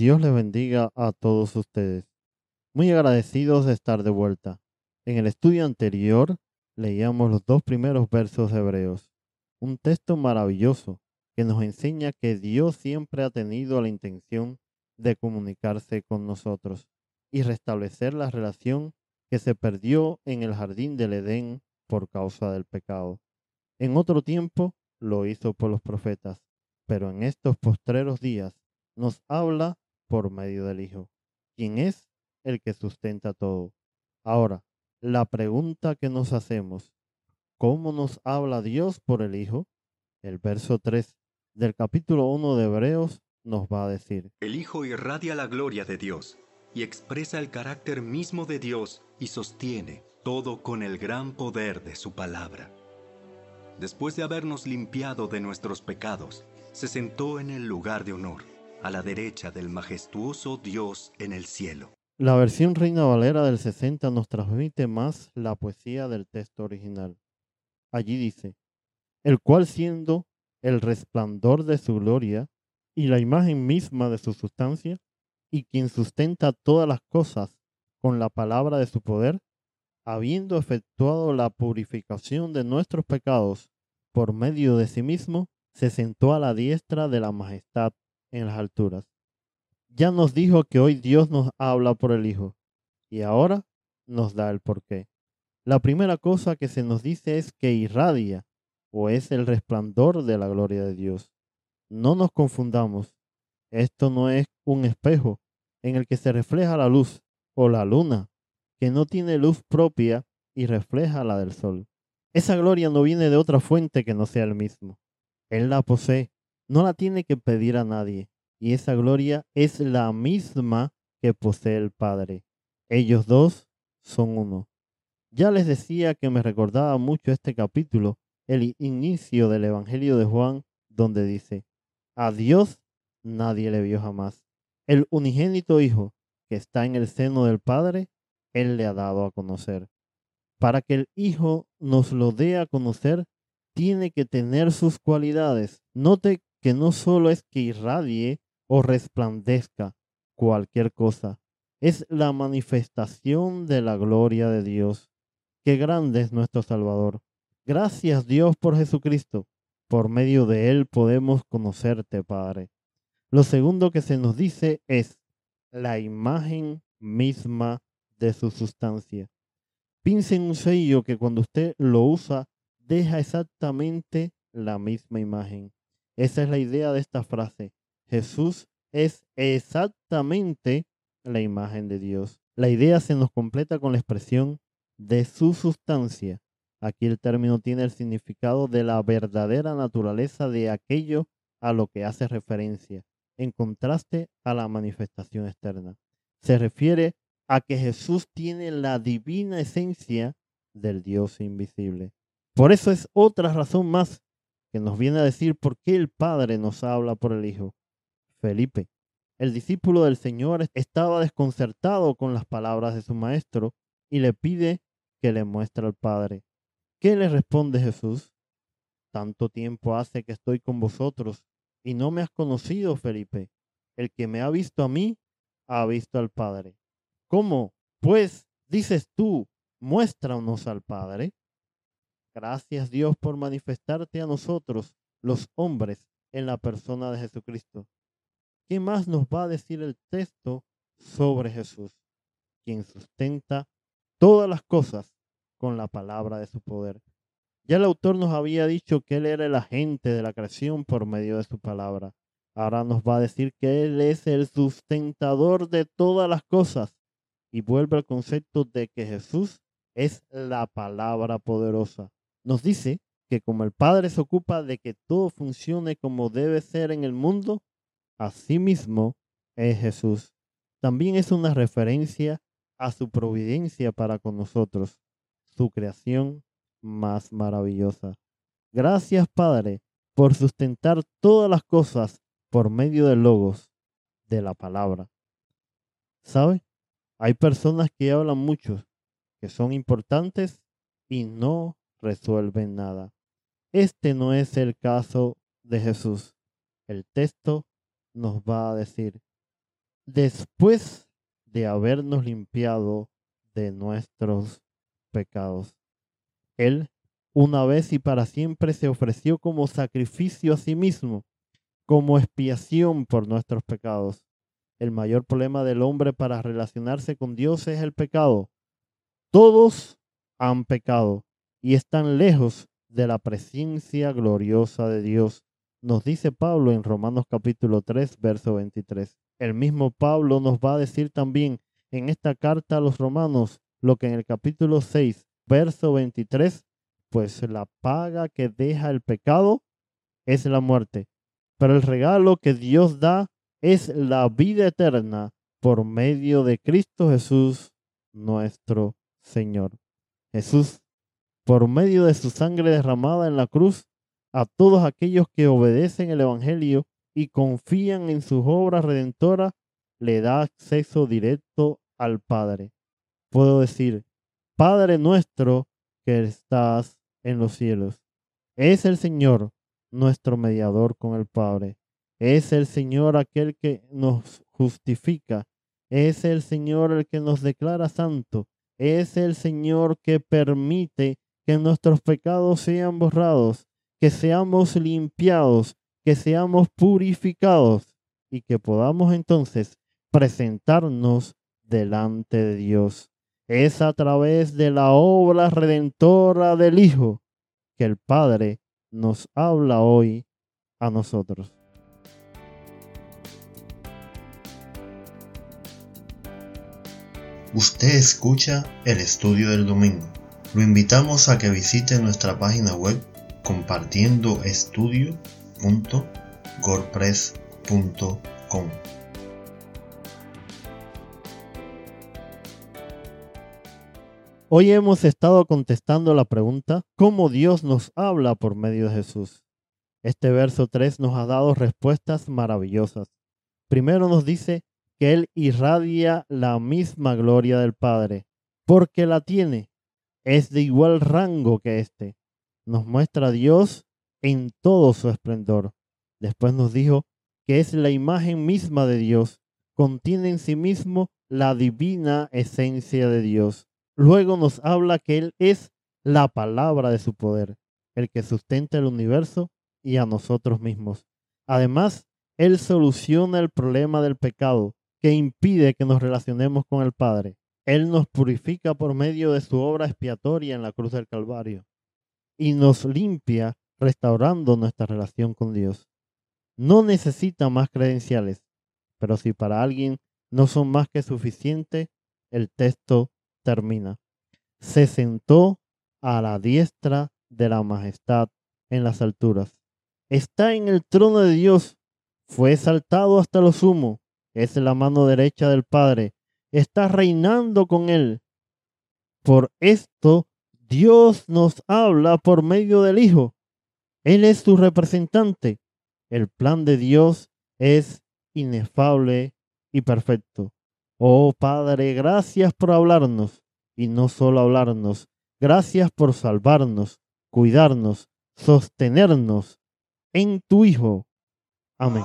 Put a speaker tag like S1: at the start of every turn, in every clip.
S1: Dios les bendiga a todos ustedes. Muy agradecidos de estar de vuelta. En el estudio anterior leíamos los dos primeros versos Hebreos, un texto maravilloso que nos enseña que Dios siempre ha tenido la intención de comunicarse con nosotros y restablecer la relación que se perdió en el jardín del Edén por causa del pecado. En otro tiempo lo hizo por los profetas, pero en estos postreros días nos habla por medio del Hijo, quien es el que sustenta todo. Ahora, la pregunta que nos hacemos, ¿cómo nos habla Dios por el Hijo? El verso 3 del capítulo 1 de Hebreos nos va a decir,
S2: El Hijo irradia la gloria de Dios y expresa el carácter mismo de Dios y sostiene todo con el gran poder de su palabra. Después de habernos limpiado de nuestros pecados, se sentó en el lugar de honor, a la derecha del majestuoso Dios en el cielo.
S1: La versión Reina Valera del 60 nos transmite más la poesía del texto original. Allí dice, el cual siendo el resplandor de su gloria y la imagen misma de su sustancia, y quien sustenta todas las cosas con la palabra de su poder, habiendo efectuado la purificación de nuestros pecados por medio de sí mismo, se sentó a la diestra de la majestad en las alturas. Ya nos dijo que hoy Dios nos habla por el Hijo, y ahora nos da el porqué. La primera cosa que se nos dice es que irradia, o es el resplandor de la gloria de Dios. No nos confundamos. Esto no es un espejo en el que se refleja la luz o la luna, que no tiene luz propia y refleja la del sol. Esa gloria no viene de otra fuente que no sea el mismo. Él la posee, no la tiene que pedir a nadie, y esa gloria es la misma que posee el Padre. Ellos dos son uno. Ya les decía que me recordaba mucho este capítulo, el inicio del Evangelio de Juan, donde dice, a Dios nadie le vio jamás. El unigénito Hijo que está en el seno del Padre, Él le ha dado a conocer. Para que el Hijo nos lo dé a conocer, tiene que tener sus cualidades. Note que no solo es que irradie o resplandezca cualquier cosa, es la manifestación de la gloria de Dios. Qué grande es nuestro Salvador. Gracias Dios por Jesucristo. Por medio de Él podemos conocerte, Padre. Lo segundo que se nos dice es la imagen misma de su sustancia. Piense en un sello que cuando usted lo usa deja exactamente la misma imagen. Esa es la idea de esta frase. Jesús es exactamente la imagen de Dios. La idea se nos completa con la expresión de su sustancia. Aquí el término tiene el significado de la verdadera naturaleza de aquello a lo que hace referencia en contraste a la manifestación externa. Se refiere a que Jesús tiene la divina esencia del Dios invisible. Por eso es otra razón más que nos viene a decir por qué el Padre nos habla por el Hijo. Felipe, el discípulo del Señor, estaba desconcertado con las palabras de su maestro y le pide que le muestre al Padre. ¿Qué le responde Jesús? Tanto tiempo hace que estoy con vosotros y no me has conocido, Felipe. El que me ha visto a mí, ha visto al Padre. ¿Cómo? Pues, dices tú, muéstranos al Padre. Gracias Dios por manifestarte a nosotros, los hombres, en la persona de Jesucristo. ¿Qué más nos va a decir el texto sobre Jesús, quien sustenta todas las cosas con la palabra de su poder? Ya el autor nos había dicho que Él era el agente de la creación por medio de su palabra. Ahora nos va a decir que Él es el sustentador de todas las cosas. Y vuelve al concepto de que Jesús es la palabra poderosa. Nos dice que como el Padre se ocupa de que todo funcione como debe ser en el mundo, así mismo es Jesús. también es una referencia a su providencia para con nosotros, su creación más maravillosa. Gracias, Padre, por sustentar todas las cosas por medio de logos, de la palabra. ¿Sabe? Hay personas que hablan mucho, que son importantes y no resuelven nada. Este no es el caso de Jesús. El texto nos va a decir, después de habernos limpiado de nuestros pecados, Él una vez y para siempre se ofreció como sacrificio a sí mismo, como expiación por nuestros pecados. El mayor problema del hombre para relacionarse con Dios es el pecado. Todos han pecado y están lejos de la presencia gloriosa de Dios, nos dice Pablo en Romanos capítulo 3, verso 23. El mismo Pablo nos va a decir también en esta carta a los romanos lo que en el capítulo 6, verso 23 pues la paga que deja el pecado es la muerte. Pero el regalo que Dios da es la vida eterna por medio de Cristo Jesús, nuestro Señor. Jesús, por medio de su sangre derramada en la cruz, a todos aquellos que obedecen el Evangelio y confían en sus obras redentoras, le da acceso directo al Padre. Puedo decir, Padre nuestro que estás en los cielos. Es el Señor nuestro mediador con el Padre. Es el Señor aquel que nos justifica. Es el Señor el que nos declara santo. Es el Señor que permite que nuestros pecados sean borrados, que seamos limpiados, que seamos purificados y que podamos entonces presentarnos delante de Dios. Es a través de la obra redentora del Hijo que el Padre nos habla hoy a nosotros.
S3: Usted escucha el estudio del domingo. Lo invitamos a que visite nuestra página web compartiendoestudio.gorpress.com.
S1: Hoy hemos estado contestando la pregunta, ¿cómo Dios nos habla por medio de Jesús? Este verso 3 nos ha dado respuestas maravillosas. Primero nos dice que Él irradia la misma gloria del Padre, porque la tiene. Es de igual rango que éste. Nos muestra a Dios en todo su esplendor. Después nos dijo que es la imagen misma de Dios. Contiene en sí mismo la divina esencia de Dios Luego nos habla que Él es la palabra de su poder, el que sustenta el universo y a nosotros mismos. Además, Él soluciona el problema del pecado que impide que nos relacionemos con el Padre. Él nos purifica por medio de su obra expiatoria en la cruz del Calvario y nos limpia restaurando nuestra relación con Dios. No necesita más credenciales, pero si para alguien no son más que suficientes, el texto termina. Se sentó a la diestra de la majestad en las alturas. Está en el trono de Dios. Fue exaltado hasta lo sumo. Es la mano derecha del Padre. Está reinando con él. Por esto Dios nos habla por medio del Hijo. Él es su representante. El plan de Dios es inefable y perfecto. Oh Padre, gracias por hablarnos y no solo hablarnos. Gracias por salvarnos, cuidarnos, sostenernos en tu Hijo. Amén.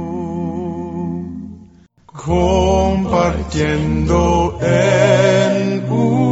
S4: compartiendo en un